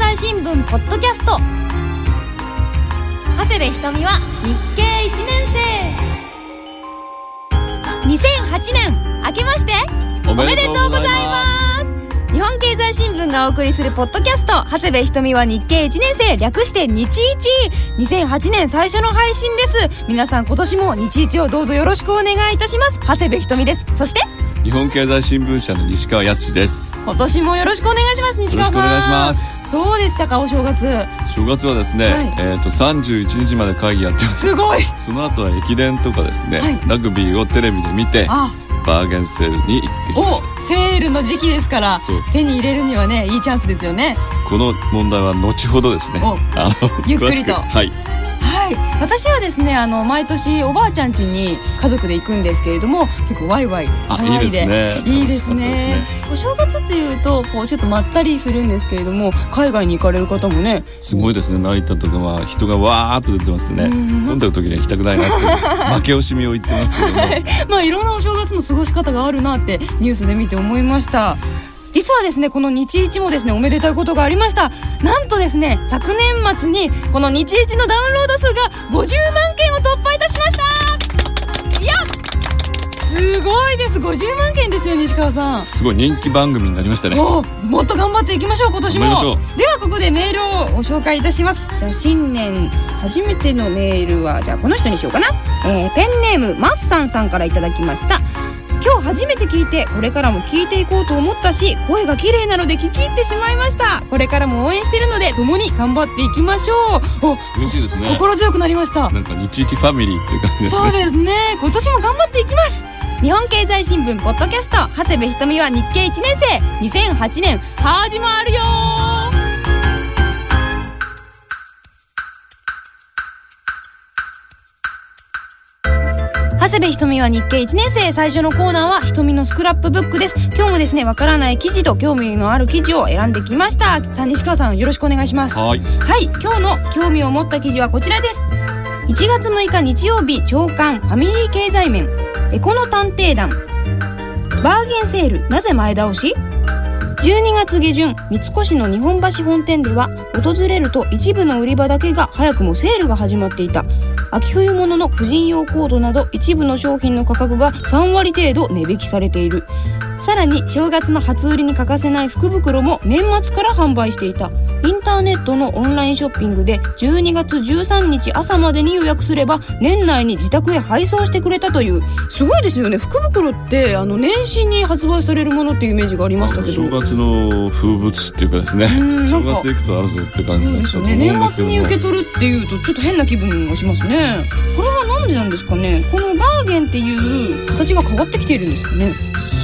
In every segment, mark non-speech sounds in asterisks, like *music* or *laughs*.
済新聞ポッドキャスト。長谷部ひとみは日経1年生。2008年明けましておおめでとうございます。日本経済新聞がお送りするポッドキャスト。長谷部ひとみは日経1年生略して日一。2008年最初の配信です。皆さん今年も日一をどうぞよろしくお願いいたします。長谷部ひとみです。そして日本経済新聞社の西川康です。よ今年もよろしくお願いします西川さん。ろしくお願いしますどうでしたかお正月。正月はですね、はい。えっ、と31日まで会議やってましすごい。たその後は駅伝とかですね、はい。ラグビーをテレビで見てあ。バーゲンセールに行ってきおました。セールの時期ですから手に入れるにはねいいチャンスですよね。この問題は後ほどですね。お。あのゆっくりと。はいはい。私はですねあの毎年おばあちゃん家に家族で行くんですけれども結構ワイワイあ騒いで。いいですね。いいですね。楽しかお正月っていうとこうちょっとまったりするんですけれども海外に行かれる方もねすごいですね。成田とかは人がわーっと出てますね。うん飲んでる時には行きたくないなって *laughs* 負け惜しみを言ってますけども。まあいろんなお正月の過ごし方があるなってニュースで見て思いました実はですねこの日一もですねおめでたいことがありました。なんとですね昨年末にこの日一のダウンロード数が50万件を突破いたしました。いやすごいです。50万件ですよ西川さん。すごい人気番組になりましたね。おもっと頑張っていきましょう今年も。ではここでメールをご紹介いたします。じゃあ新年初めてのメールはじゃあこの人にしようかな、えーペンネームマッサンさんからいただきました今日初めて聞いてこれからも聞いていこうと思ったし声が綺麗なので聞き入ってしまいました。これからも応援してるので共に頑張っていきましょう。お嬉しいですね。心強くなりました。なんか日一ファミリーっていう感じですね。そうですね。今年も頑張っていきます。日本経済新聞ポッドキャスト長谷部ひとみは日経1年生。2008年始まるよ部ひとみは日経。1年生最初のコーナーはひとみのスクラップブックです。今日もですねわからない記事と興味のある記事を選んできました。さあ西川さんよろしくお願いします。はい。はい。今日の興味を持った記事はこちらです。1月6日日曜日朝刊ファミリー経済面。エコの探偵団。バーゲンセールなぜ前倒し？12月下旬三越の日本橋本店では訪れると一部の売り場だけが早くもセールが始まっていた秋冬物の婦人用コードなど一部の商品の価格が3割程度値引きされている。さらに正月の初売りに欠かせない福袋も年末から販売していた。インターネットのオンラインショッピングで12月13日朝までに予約すれば年内に自宅へ配送してくれたというすごいですよね。福袋ってあの年始に発売されるものっていうイメージがありましたけど。正月の風物詩っていうかですね。正月行くとあるぞって感じだったと思うんですけども。年末に受け取るっていうとちょっと変な気分がしますね。これは何でなんですかね。このバーゲンっていう形が変わってきているんですかね。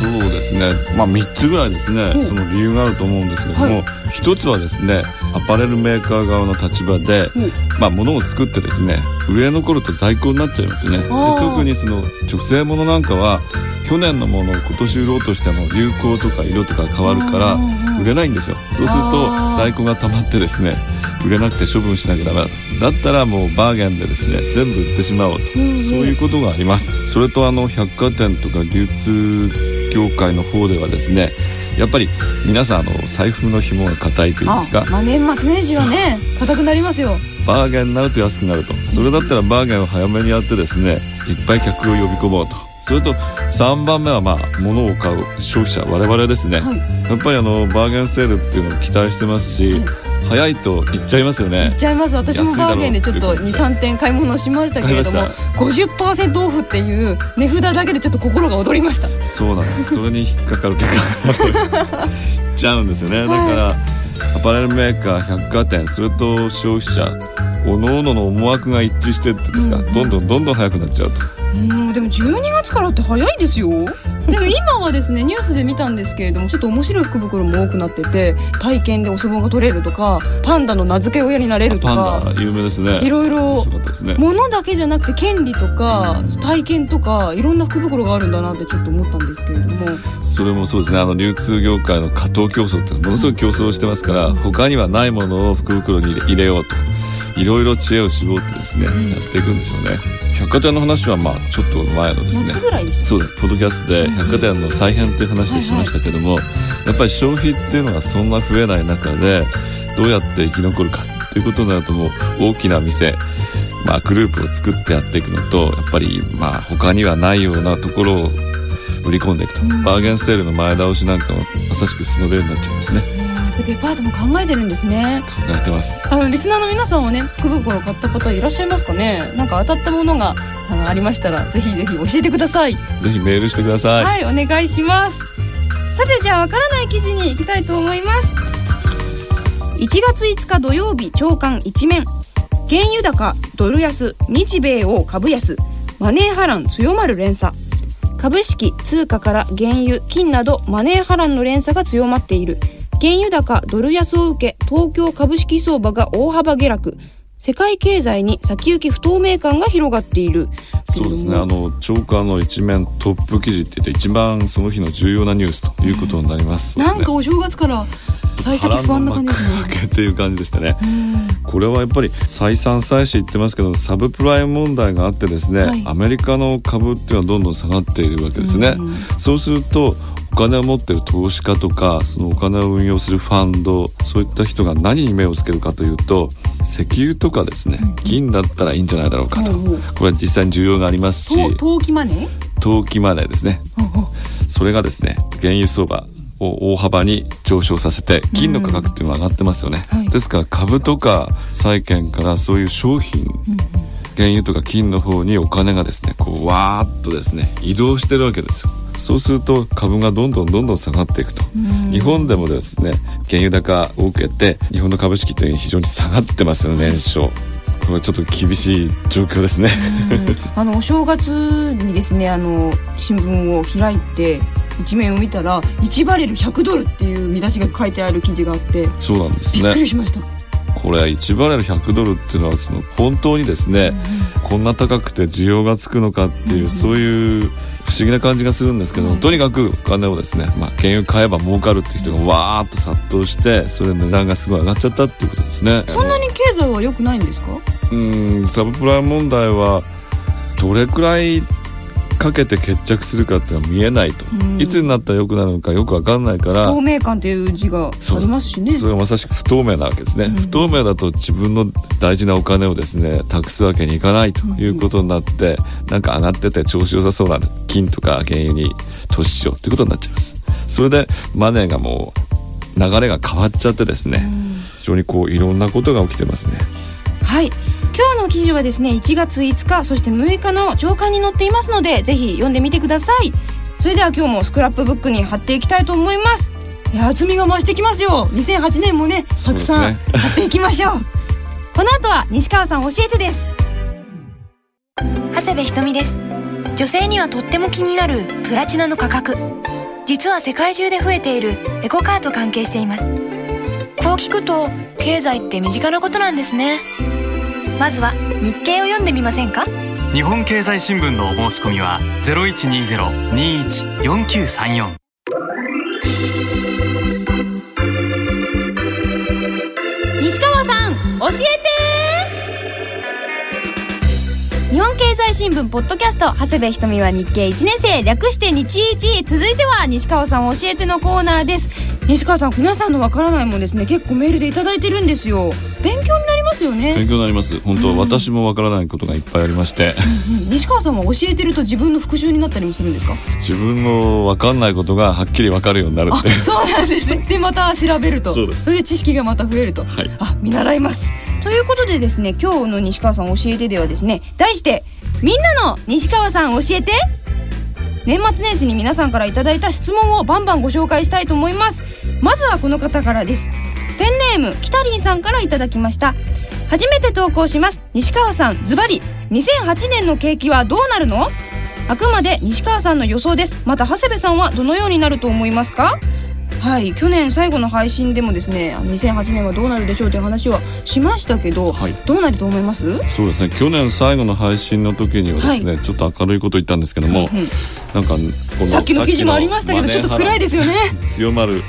そうですね。まあ3つぐらいですね。う。んその理由があると思うんですけども、は一つはですねアパレルメーカー側の立場で、うん。まあ物を作ってですね売れ残ると在庫になっちゃいますよね。特にその女性ものなんかは去年のものを今年売ろうとしても流行とか色とか変わるからうん売れないんですよ。そうすると在庫が溜まってですね売れなくて処分しなきゃダメだと。だったらもうバーゲンでですね全部売ってしまおうと、そういうことがあります。それとあの百貨店とか流通業界の方ではですねやっぱり皆さんあの財布の紐が硬いというんですか。あまあ年末年始はね硬くなりますよ。バーゲンになると安くなると。それだったらバーゲンを早めにやってですねいっぱい客を呼び込もうと。それと3番目はまあ物を買う消費者我々ですね、はい。やっぱりあのバーゲンセールっていうのを期待してますし、早いと行っちゃいますよいっねちゃいます。私もバーゲンでちょっと安いだろうっていうことで23点買い物しましたけれども買い50%オフっていう値札だけでちょっと心が躍りました。そうなんです。それに引っかかるとか行っちゃうんですよね。だはい。から、アパレルメーカー百貨店それと消費者おのおのの思惑が一致してってですか、うんうん。どんどんどんどん早くなっちゃうとうんでも12月からって早いですよ。でも今はですねニュースで見たんですけれどもちょっと面白い福袋も多くなってて体験でお相撲が取れるとかパンダの名付け親になれるとパかンダ有名ですね。いろいろね。物だけじゃなくて権利とか体験とかいろんな福袋があるんだなってちょっと思ったんですけれども。それもそうですね。あの流通業界の過当競争ってものすごい競争してますから他にはないものを福袋に入れようといろいろ知恵を絞ってですね、うん。やっていくんでしょうね。百貨店の話はまあちょっと前のですね。そうだポッドキャストで百貨店の再編という話でしましたけども、やっぱり消費っていうのがそんな増えない中でどうやって生き残るかということになるともう大きな店まあ、グループを作ってやっていくのとやっぱりまあ他にはないようなところを売り込んでいくと、バーゲンセールの前倒しなんかはまさしくその例になっちゃいますねデパートも考えてるんですね。考えてます。あのリスナーの皆さんはね福袋買った方いらっしゃいますかね。なんか当たったものがあのありましたらぜひぜひ教えてください。ぜひメールしてください。はいお願いします。さてじゃあわからない記事に行きたいと思います。1月5日土曜日朝刊一面。原油高ドル安日米欧株安。マネー波乱強まる連鎖。株式通貨から原油金などマネー波乱の連鎖が強まっている原油高ドル安を受け東京株式相場が大幅下落。世界経済に先行き不透明感が広がっている。そうですね。あの長官の一面トップ記事って言って一番その日の重要なニュースということになります、うん、なんかお正月から幸先不安な感じですねっていう感じでしたね、これはやっぱり再三再四言ってますけどサブプライム問題があってですね、はい、アメリカの株っていうのはどんどん下がっているわけですね、そうするとお金を持ってる投資家とかそのお金を運用するファンドそういった人が何に目をつけるかというと石油とかですね金だったらいいんじゃないだろうかと。これは実際に需要がありますし投機マネー？投機マネーですね。それがですね原油相場を大幅に上昇させて金の価格っていうのは上がってますよね、はい、ですから株とか債券からそういう商品、原油とか金の方にお金がですねこうわーっとですね移動してるわけですよ。そうすると株がどんどんどんどん下がっていくと、日本でもですね原油高を受けて日本の株式というのは非常に下がってますよね年初。これはちょっと厳しい状況ですね。あのお正月にですねあの新聞を開いて一面を見たら1バレル100ドルっていう見出しが書いてある記事があってそうなんですね。びっくりしましたこれ1バレル100ドルっていうのはその本当にですね、うん、こんな高くて需要がつくのかっていう、うん、そういう不思議な感じがするんですけど、うん、とにかくお金をですね、まあ、原油買えば儲かるっていう人がわーっと殺到してそれで値段がすごい上がっちゃったっていうことですね。そんなに経済は良くないんですか？うんサブプライム問題はどれくらいかけて決着するかっていうのは見えないと、うん、いつになったら良くなるのかよく分かんないから。不透明感っていう字がありますしね。それはまさしく不透明なわけですね、うん、不透明だと自分の大事なお金をですね託すわけにいかないということになって、うん、なんか上がってて調子良さそうな金とか原油に投資しようってことになっちゃいます。それでマネーがもう流れが変わっちゃってですね、非常にこういろんなことが起きてますね。はい今日の記事はですね1月5日そして6日の朝刊に載っていますのでぜひ読んでみてください。それでは今日もスクラップブックに貼っていきたいと思います。いや厚みが増してきますよ。2008年もねたくさん貼っていきましょう。この後は西川さん教えてです。長谷部ひとみです。女性にはとっても気になるプラチナの価格。実は世界中で増えているエコカーと関係しています。こう聞くと経済って身近なことなんですねまずは日経を読んでみませんか？日本経済新聞のお申し込みは0120-21-4934西川さん教えて日本経済新聞ポッドキャスト長谷部ひとみは日経1年生略して日一続いては西川さん教えてのコーナーです。西川さん皆さんのわからないもんですね。結構メールで頂いてるんですよ。勉強になりますよね。勉強になります。本当、うん、私もわからないことがいっぱいありまして、うんうん、西川さんは教えてると自分の復習になったりもするんですか？自分のわかんないことがはっきりわかるようになるって。そうなんですね。でまた調べると。そうです。それで知識がまた増えると、はい、あ見習いますということでですね今日の西川さん教えてではですね題してみんなの西川さん教えて。年末年始に皆さんからいただいた質問をバンバンご紹介したいと思います。まずはこの方からです。ペンネームキタリンさんからいただきました。初めて投稿します。西川さんズバリ。2008年の景気はどうなるの？あくまで西川さんの予想です。また長谷部さんはどのようになると思いますか？はい去年最後の配信でもですね2008年はどうなるでしょうという話はしましたけど、はい、どうなると思います？そうですね去年最後の配信の時にはですね、はい、ちょっと明るいこと言ったんですけども、うん、なんかこのさっきの記事もありましたけどちょっと暗いですよね。強まる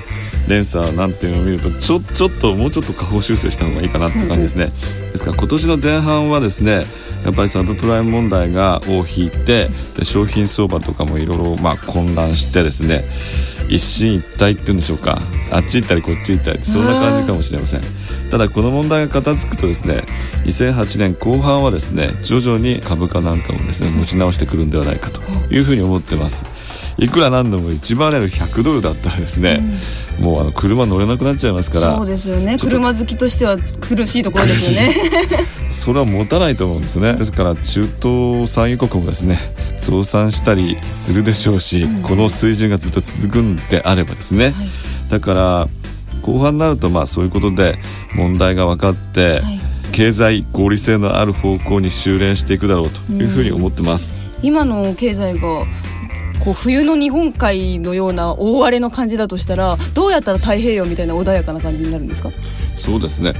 連鎖なんていうのを見るとちょちょっともうちょっと下方修正した方がいいかなって感じですね、うん、ですから今年の前半はですねやっぱりサブプライム問題が尾を引いてで商品相場とかもいろいろまあ混乱してですね一進一退っていうんでしょうか。あっち行ったりこっち行ったりそんな感じかもしれません。ただこの問題が片付くとですね2008年後半はですね徐々に株価なんかもですね持ち直してくるんではないかというふうに思ってますいくらなんでも1バレル100ドルだったらですね、うん、もうあの車乗れなくなっちゃいますからそうですよね。車好きとしては苦しいところですよね。*laughs* それは持たないと思うんですね。ですから中東産油国もですね増産したりするでしょうし、うん、この水準がずっと続くんであればですね、はい、だから後半になるとまあそういうことで問題が分かって、はい、経済合理性のある方向に修練していくだろうというふうに思ってます。今の経済がこう冬の日本海のような大荒れの感じだとしたらどうやったら太平洋みたいな穏やかな感じになるんですか？そうですね。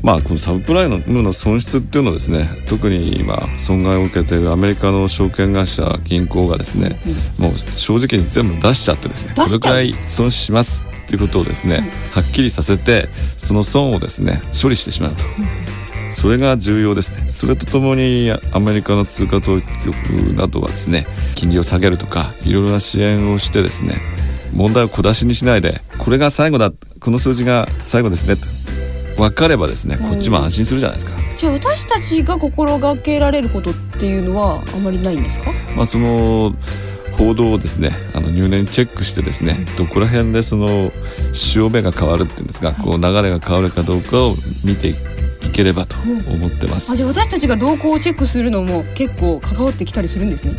まあこのサブプライムの損失っていうのはですね特に今損害を受けているアメリカの証券会社銀行がですね、うん、もう正直に全部出しちゃってですねこれくらい損失しますっていうことをですね、うん、はっきりさせてその損をですね処理してしまうと。それが重要ですね。それとともにアメリカの通貨当局などはですね金利を下げるとかいろいろな支援をしてですね問題を小出しにしないでこれが最後だこの数字が最後ですね分かればですねこっちも安心するじゃないですか、じゃあ私たちが心がけられることっていうのはあまりないんですか？まあその報道をですねあの入念にチェックしてですね、どこら辺でその潮目が変わるっていうんですか、こう流れが変わるかどうかを見ていければと思ってます、あじゃあ私たちが動向をチェックするのも結構関わってきたりするんですね。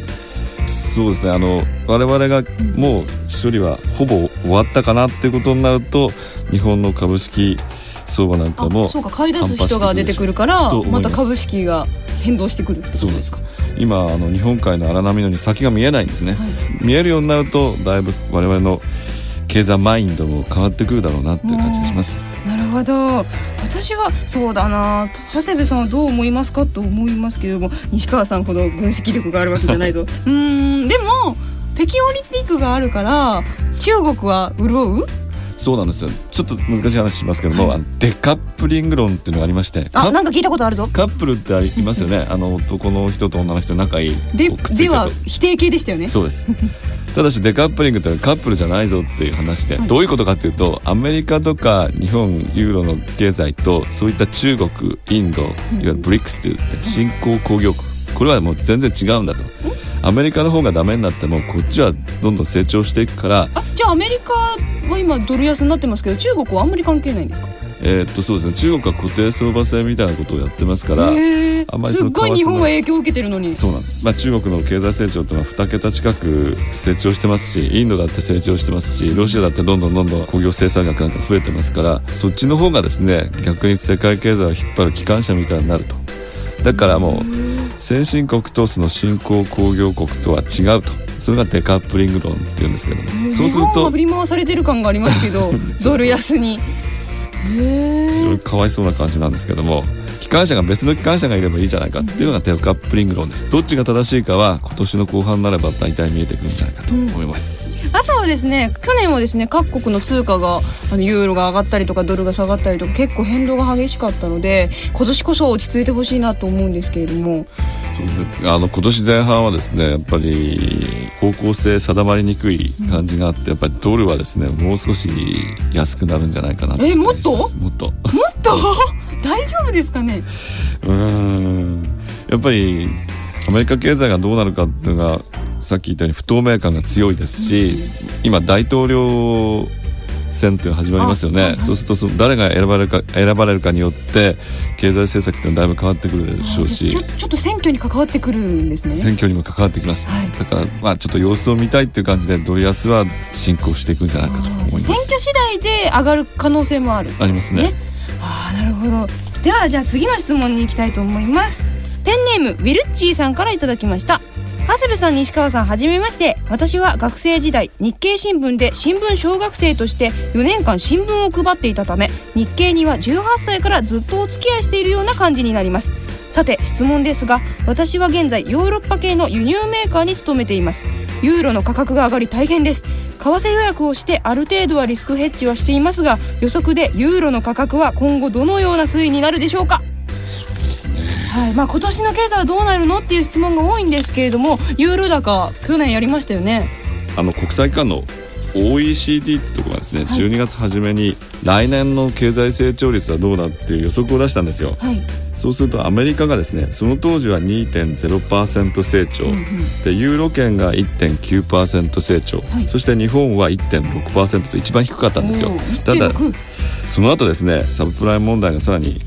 そうですね。あの我々がもう処理はほぼ終わったかなっていうことになると日本の株式相場なんかもそうか。買い出す人が出てくるからまた株式が変動してくるってことですか。今あの日本海の荒波のように先が見えないんですね、はい、見えるようになるとだいぶ我々の経済マインドも変わってくるだろうなっていう感じがします。なるほど。私はそうだな。長谷部さんはどう思いますかと思いますけれども西川さんほど分析力があるわけじゃないぞ。*laughs* うんでも北京オリンピックがあるから中国は潤う？そうなんですよ。ちょっと難しい話しますけども、はい、デカップリング論っていうのがありましてあなんか聞いたことあるぞ。カップルってありますよね。*laughs* あの男の人と女の人仲いいででは否定形でしたよね。そうです。*laughs* ただしデカップリングってカップルじゃないぞっていう話で、はい、どういうことかっていうとアメリカとか日本ユーロの経済とそういった中国インドいわゆるブリックスというですね新興工業国これはもう全然違うんだと。アメリカの方がダメになってもこっちはどんどん成長していくからあじゃあアメリカは今ドル安になってますけど中国はあんまり関係ないんですか？えー、っとそうですね。中国は固定相場制みたいなことをやってますからあんまりすごい日本は影響を受けてるのに。そうなんです、まあ、中国の経済成長というのは2桁近く成長してますしインドだって成長してますしロシアだってどんどんどんどん工業生産額なんか増えてますからそっちの方がですね逆に世界経済を引っ張る機関車みたいになると。だからもう先進国とその新興工業国とは違うと。それがデカップリング論っていうんですけども、そうすると振り回されてる感がありますけど *laughs* ドル安に。非常にかわいそうな感じなんですけども機関車が別の機関車がいればいいじゃないかっていうのがデカップリング論です。どっちが正しいかは今年の後半ならば大体見えてくるんじゃないかと思います、うん、あとはですね去年はですね各国の通貨があのユーロが上がったりとかドルが下がったりとか結構変動が激しかったので今年こそ落ち着いてほしいなと思うんですけれどもあの今年前半はですねやっぱり方向性定まりにくい感じがあって、やっぱりドルはですねもう少し安くなるんじゃないかなえもっと？もっと。もっと？*laughs* 大丈夫ですかね？うん。やっぱりアメリカ経済がどうなるかっていうのがさっき言ったように不透明感が強いですし、今大統領選っていうの始まりますよね、はいはい、そうするとその誰が選ばれるか選ばれるかによって経済政策っていうのはだいぶ変わってくるでしょうし。ちょっと選挙に関わってくるんですね。選挙にも関わってきます、はい、だからまあちょっと様子を見たいっていう感じでドル安は進行していくんじゃないかと思います。選挙次第で上がる可能性もある、ありますね。ああなるほど。ではじゃあ次の質問に行きたいと思います。ペンネームウィルッチーさんからいただきました長谷部さん西川さんはじめまして。私は学生時代日経新聞で新聞小学生として4年間新聞を配っていたため日経には18歳からずっとお付き合いしているような感じになります。さて質問ですが私は現在ヨーロッパ系の輸入メーカーに勤めています。ユーロの価格が上がり大変です。為替予約をしてある程度はリスクヘッジはしていますが予測でユーロの価格は今後どのような推移になるでしょうか？はい。まあ、今年の経済はどうなるのっていう質問が多いんですけれどもユーロ高去年やりましたよね。あの国際間の OECD ってところがですね、はい、12月初めに来年の経済成長率はどうだっていう予測を出したんですよ、はい、そうするとアメリカがですねその当時は2.0%成長、うんうん、でユーロ圏が1.9%成長、はい、そして日本は1.6%と一番低かったんですよ。ただその後ですねサブプライム問題がさらに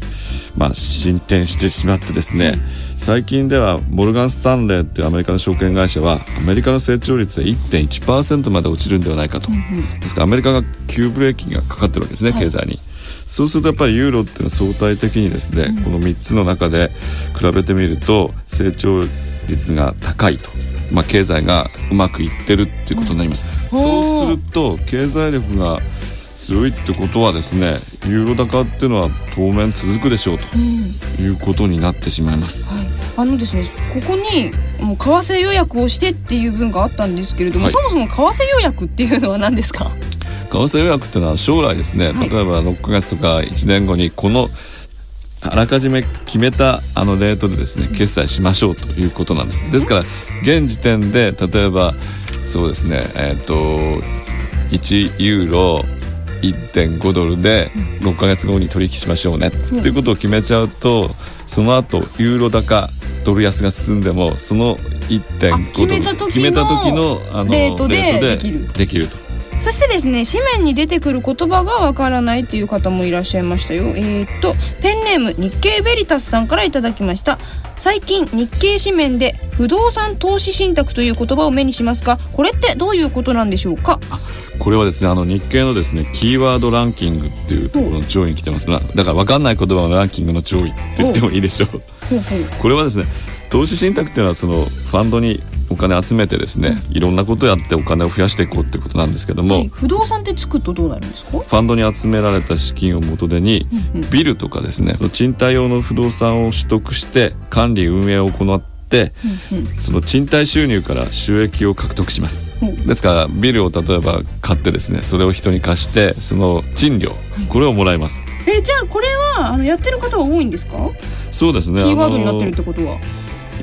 まあ、進展してしまってですね、最近ではモルガン・スタンレーっていうアメリカの証券会社はアメリカの成長率で1.1%まで落ちるんではないかと、ですからアメリカが急ブレーキがかかってるわけですね、経済に。そうするとやっぱりユーロっていうのは相対的にですね、この3つの中で比べてみると成長率が高いと。まあ、経済がうまくいってるっていうことになります、そうすると経済力が強いってことはですねユーロ高っていうのは当面続くでしょうということになってしまいます、うんはい、あのですねここにもう為替予約をしてっていう文があったんですけれども、はい、そもそも為替予約っていうのは何ですか？為替予約っていうのは将来ですね、例えば6か月とか1年後にこのあらかじめ決めたあのレートでですね決済しましょうということなんです。ですから現時点で例えばそうですねえっ、ー、と1ユーロ1.5ドルで6か月後に取引しましょうね、うん、っていうことを決めちゃうとその後ユーロ高ドル安が進んでもその1.5ドル決めた時のあのレートでできる。できると。そしてですね紙面に出てくる言葉がわからないっていう方もいらっしゃいましたよ。えー、っとペンネーム日経ベリタスさんからいただきました。最近日経紙面で不動産投資信託という言葉を目にしますがこれってどういうことなんでしょうか？これはですねあの日経のですねキーワードランキングっていうところの上位に来てます。だから分かんない言葉のランキングの上位って言ってもいいでしょう。これはですね投資信託っていうのはそのファンドにお金集めてですね、いろんなことやってお金を増やしていこうってことなんですけども、はい、不動産ってつくとどうなるんですか？ファンドに集められた資金を元手に、ビルとかですね賃貸用の不動産を取得して管理運営を行って、その賃貸収入から収益を獲得します、ですからビルを例えば買ってですねそれを人に貸してその賃料、これをもらいます。えじゃあこれはあのやってる方は多いんですか？そうですね。キーワードになってるってことは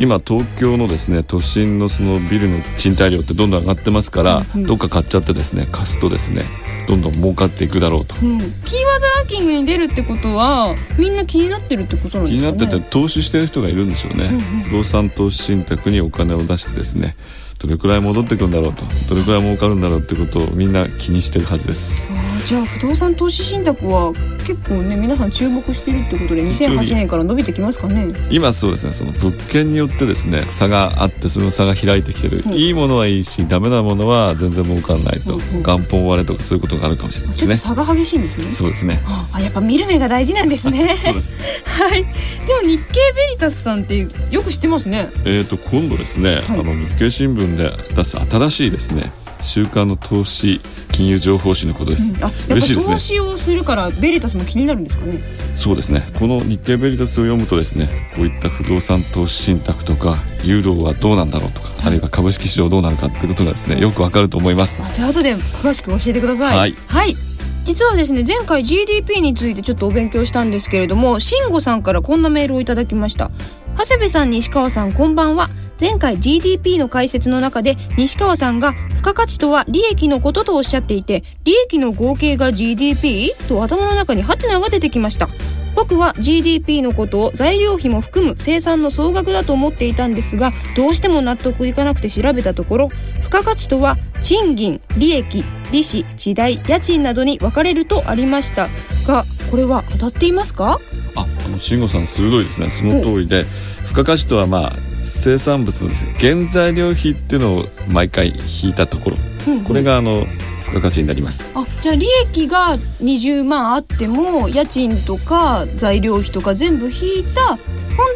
今東京のですね都心のそのビルの賃貸料ってどんどん上がってますから、うんうん、どっか買っちゃってですね貸すとですねどんどん儲かっていくだろうと、うん、キーワードランキングに出るってことはみんな気になってるってことなんですかね？気になってて投資してる人がいるんですよね、うんうん、不動産投資信託にお金を出してですねどれくらい戻ってくるんだろうとどれくらい儲かるんだろうってことをみんな気にしてるはずです。じゃあ不動産投資信託は結構ね皆さん注目してるってことで2008年から伸びてきますかね？今そうですねその物件によってですね差があってその差が開いてきてる、うん、いいものはいいしダメなものは全然儲かんないと、うんうん、元本割れとかそういうことがあるかもしれないですね。差が激しいんですね。そうですね。あやっぱ見る目が大事なんですね。*laughs* そうです。はい。でも日経ベリタスさんってよく知ってますね。えっ、ー、と今度ですね、はい、あの日経新聞で出す新しいですね週間の投資金融情報誌のことです、うん、あ嬉しいですね。投資をするからベリタスも気になるんですかね？そうですね。この日経ベリタスを読むとですねこういった不動産投資信託とかユーロはどうなんだろうとか、あるいは株式市場どうなるかっていうことがですねよくわかると思います。じゃあ後で詳しく教えてください。はい、はい。実はですね前回 GDP についてちょっとお勉強したんですけれども慎吾さんからこんなメールをいただきました長谷部さん西川さんこんばんは前回 GDP の解説の中で西川さんが付加価値とは利益のこととおっしゃっていて利益の合計が GDP? と頭の中にハテナが出てきました。僕は GDP のことを材料費も含む生産の総額だと思っていたんですがどうしても納得いかなくて調べたところ付加価値とは賃金利益利子地代家賃などに分かれるとありました。がこれは当たっていますか？ああの慎吾さん鋭いですね。その通りで付加価値とはまあ生産物のですね原材料費っていうのを毎回引いたところ、うんうん、これがあの付加価値になります。あじゃあ利益が20万あっても家賃とか材料費とか全部引いた本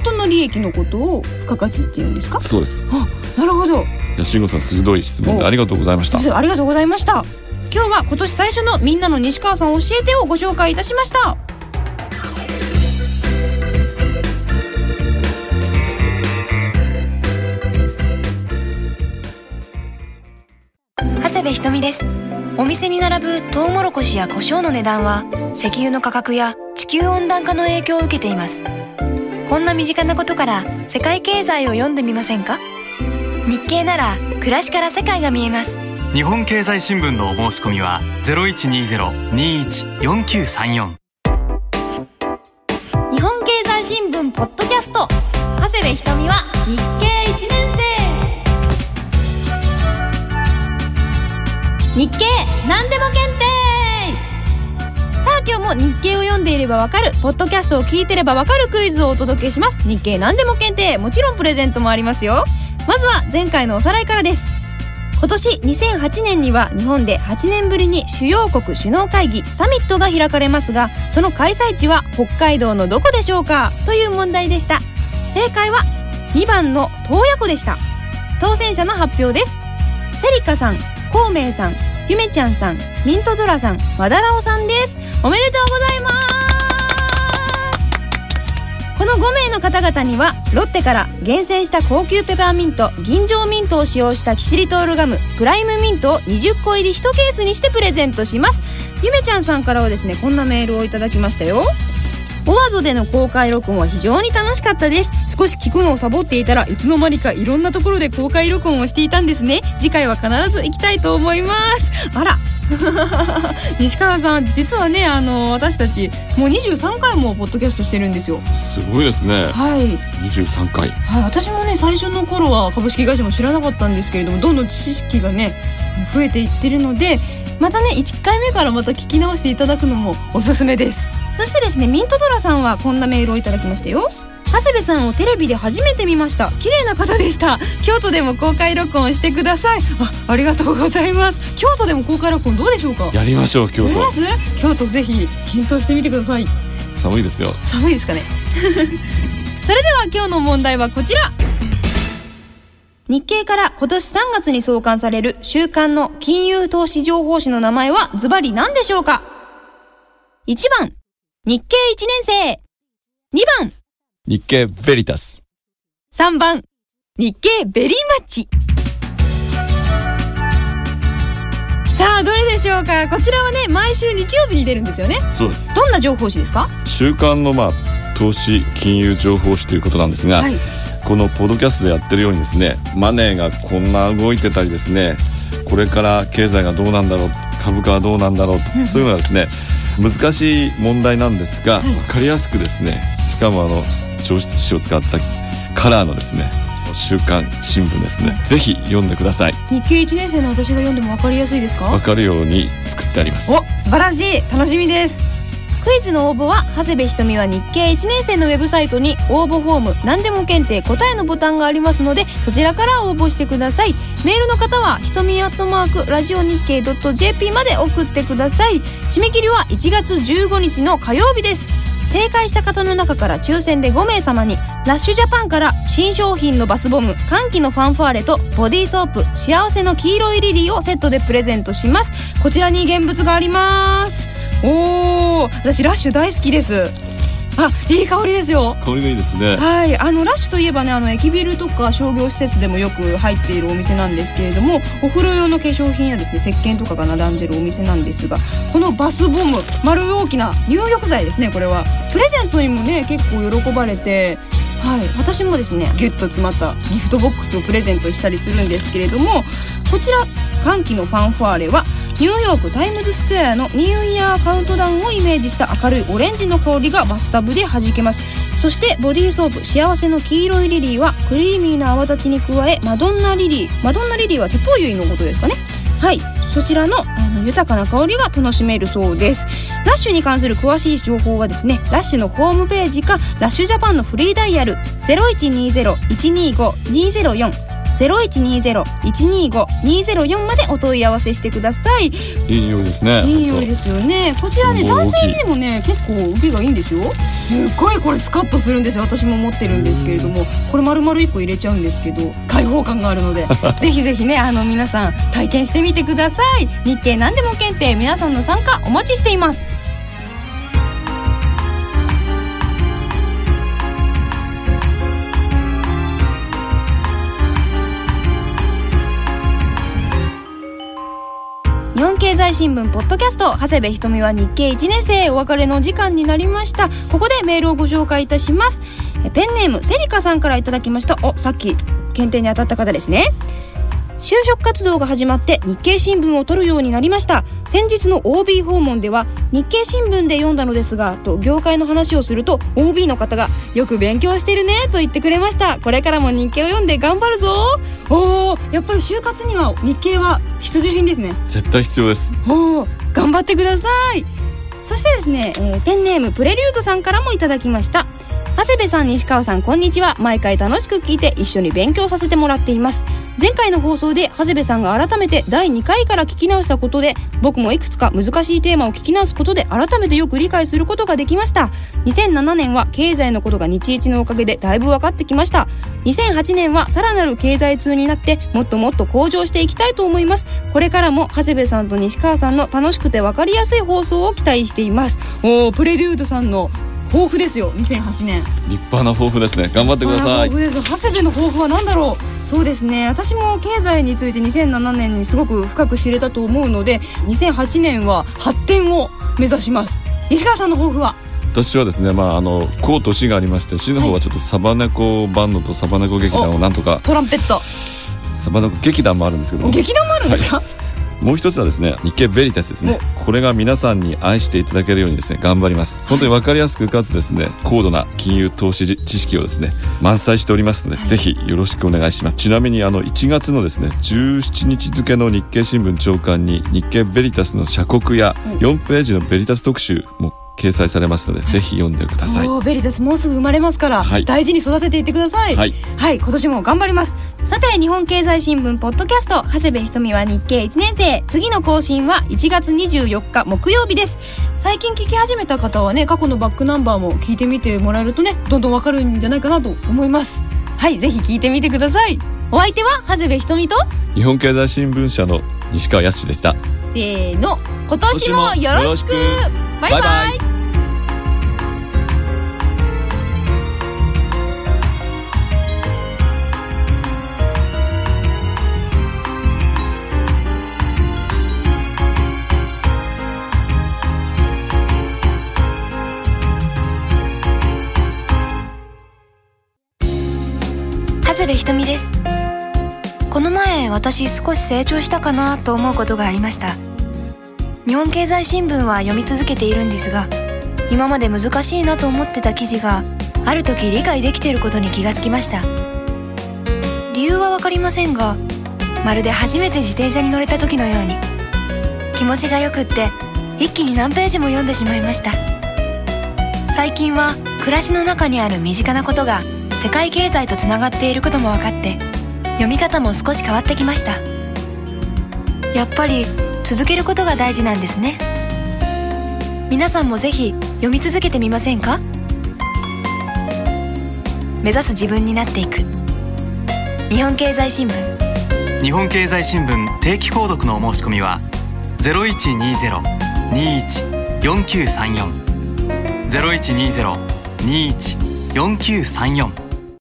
当の利益のことを付加価値っていうんですか？そうです。あなるほど。いや慎吾さん鋭い質問でありがとうございました。ありがとうございました。今日は今年最初のみんなの西川さん教えてをご紹介いたしました部ひとみです。お店に並ぶトウモロコシや胡椒の値段は石油の価格や地球温暖化の影響を受けています。こんな身近なことから世界経済を読んでみませんか？日経なら暮らしから世界が見えます。日本経済新聞のお申し込みは0120-21-4934日本経済新聞ポッドキャスト長谷部ひとみは日経日経何でも検定さあ今日も日経を読んでいればわかるポッドキャストを聞いてればわかるクイズをお届けします。日経何でも検定もちろんプレゼントもありますよ。まずは前回のおさらいからです。今年2008年には日本で8年ぶりに主要国首脳会議サミットが開かれますがその開催地は北海道のどこでしょうか？という問題でした。正解は2番の洞爺湖でした。当選者の発表です。セリカさん。孔明さんゆめちゃんさんミントドラさん和田ラオさんです。おめでとうございます。この5名の方々にはロッテから厳選した高級ペパーミント銀条ミントを使用したキシリトールガムプライムミントを20個入り1ケースにしてプレゼントします。ゆめちゃんさんからはですねこんなメールをいただきましたよ。オワゾでの公開録音は非常に楽しかったです。少し聞くのをサボっていたらいつの間にかいろんなところで公開録音をしていたんですね。次回は必ず行きたいと思います。あら。*laughs* 西川さん実はねあの私たちもう23回もポッドキャストしてるんですよ。すごいですね。はい。23回。はい、私もね最初の頃は株式会社も知らなかったんですけれどもどんどん知識がね増えていってるのでまたね1回目からまた聞き直していただくのもおすすめですそしてですねミントドラさんはこんなメールをいただきましたよ。長谷部さんをテレビで初めて見ました。綺麗な方でした。京都でも公開録音してください。あありがとうございます。京都でも公開録音どうでしょうか？やりましょう京都。京都ぜひ検討してみてください。寒いですよ。寒いですかね？*laughs* それでは今日の問題はこちら。日経から今年3月に創刊される週刊の金融投資情報誌の名前はズバリ何でしょうか ?1 番、日経1年生。2番、日経ベリタス3番、日経ベリーマッチ。さあ、どれでしょうか？こちらはね、毎週日曜日に出るんですよね。そうですどんな情報誌ですか？週刊のまあ投資金融情報誌ということなんですが、はい。このポッドキャストでやってるようにですねマネーがこんな動いてたりですねこれから経済がどうなんだろう株価はどうなんだろうと、そういうのはですね難しい問題なんですが、はい。分かりやすくですねしかもあの消失紙を使ったカラーのですね週刊新聞ですねぜひ読んでください。日経1年生の私が読んでも分かりやすいですか？分かるように作ってあります。お素晴らしい。楽しみですクイズの応募は長谷部ひとみは日経1年生のウェブサイトに応募フォーム何でも検定答えのボタンがありますのでそちらから応募してください。メールの方はひとみアットマークラジオ日経 .jp まで送ってください。締め切りは1月15日の火曜日です。正解した方の中から抽選で5名様にラッシュジャパンから新商品のバスボム歓喜のファンファーレとボディーソープ幸せの黄色いリリーをセットでプレゼントします。こちらに現物があります。おお私ラッシュ大好きです。あいい香りですよ。香りがいいですね。はい、あのラッシュといえばねあの駅ビルとか商業施設でもよく入っているお店なんですけれどもお風呂用の化粧品やですね石鹸とかが並んでるお店なんですがこのバスボム丸大きな入浴剤ですねこれは。プレゼントにもね結構喜ばれてはい、私もですねギュッと詰まったギフトボックスをプレゼントしたりするんですけれどもこちら歓喜のファンファーレはニューヨークタイムズスクエアのニューイヤーカウントダウンをイメージした明るいオレンジの香りがバスタブで弾けます。そしてボディーソープ幸せの黄色いリリーはクリーミーな泡立ちに加えマドンナリリーマドンナリリーはテポユイのことですかね。はい。そちらのあの豊かな香りが楽しめるそうです。ラッシュに関する詳しい情報はですねラッシュのホームページかラッシュジャパンのフリーダイヤル0120-125-204 0120-125-204までお問い合わせしてください。いい匂いですね。いい匂いですよね。こちらね男性にもね結構受けがいいんですよ。すっごいこれスカッとするんですよ。私も持ってるんですけれども。これ丸々1個入れちゃうんですけど開放感があるので *laughs* ぜひぜひねあの皆さん体験してみてください。日経何でも検定皆さんの参加お待ちしています本経済新聞ポッドキャスト長谷部ひとみは日経1年生お別れの時間になりました。ここでメールをご紹介いたします。えペンネームセリカさんからいただきました。おさっき検定に当たった方ですね。就職活動が始まって日経新聞を取るようになりました。先日の OB 訪問では日経新聞で読んだのですがと業界の話をすると OB の方がよく勉強してるねと言ってくれました。これからも日経を読んで頑張るぞ。おおやっぱり就活には日経は必需品ですね。絶対必要です。おお頑張ってください。そしてですね、えー、ペンネームプレリュードさんからもいただきました。長谷部さん西川さんこんにちは。毎回楽しく聞いて一緒に勉強させてもらっています前回の放送で長谷部さんが改めて第2回から聞き直したことで僕もいくつか難しいテーマを聞き直すことで改めてよく理解することができました。2007年は経済のことが日一のおかげでだいぶ分かってきました。2008年はさらなる経済通になってもっともっと向上していきたいと思います。これからも長谷部さんと西川さんの楽しくて分かりやすい放送を期待しています。おおプレデュードさんの豊富ですよ2008年。立派な抱負ですね。頑張ってください。豊富です。長谷部の抱負は何だろう。そうですね。私も経済について2007年にすごく深く知れたと思うので2008年は発展を目指します。西川さんの抱負は？私はですね、まあ、あの高と市がありまして市の方はちょっとサバネコバンドとサバネコ劇団をなんとかトランペット。サバネコ劇団もあるんですけど。劇団もあるんですか、はいもう一つはですね日経ベリタスですね。これが皆さんに愛していただけるようにですね頑張ります。本当に分かりやすくかつですね高度な金融投資知識をですね満載しておりますので、はい、ぜひよろしくお願いします。ちなみにあの1月のですね17日付の日経新聞長官に日経ベリタスの社国や4ページのベリタス特集も掲載されますので、ぜひ読んでください。おベリタスもうすぐ生まれますから、はい、大事に育てていってください。はい、はい、今年も頑張ります。さて、日本経済新聞ポッドキャスト、長谷部ひとみは日経1年生。次の更新は1月24日木曜日です。最近聞き始めた方はね、過去のバックナンバーも聞いてみてもらえるとね、どんどんわかるんじゃないかなと思います。はい、ぜひ聞いてみてください。お相手は長谷部ひとみと日本経済新聞社の西川康でした。せーの、今年もよろしく。バイバイ。バイバ長谷部ひとみです私少し成長したかなと思うことがありました。日本経済新聞は読み続けているんですが今まで難しいなと思ってた記事がある時理解できていることに気がつきました。理由は分かりませんがまるで初めて自転車に乗れた時のように気持ちがよくって一気に何ページも読んでしまいました。最近は暮らしの中にある身近なことが世界経済とつながっていることも分かって読み方も少し変わってきました。やっぱり続けることが大事なんですね。皆さんもぜひ読み続けてみませんか？目指す自分になっていく。日本経済新聞。日本経済新聞定期購読のお申し込みは0120-21-4934 0120-21-4934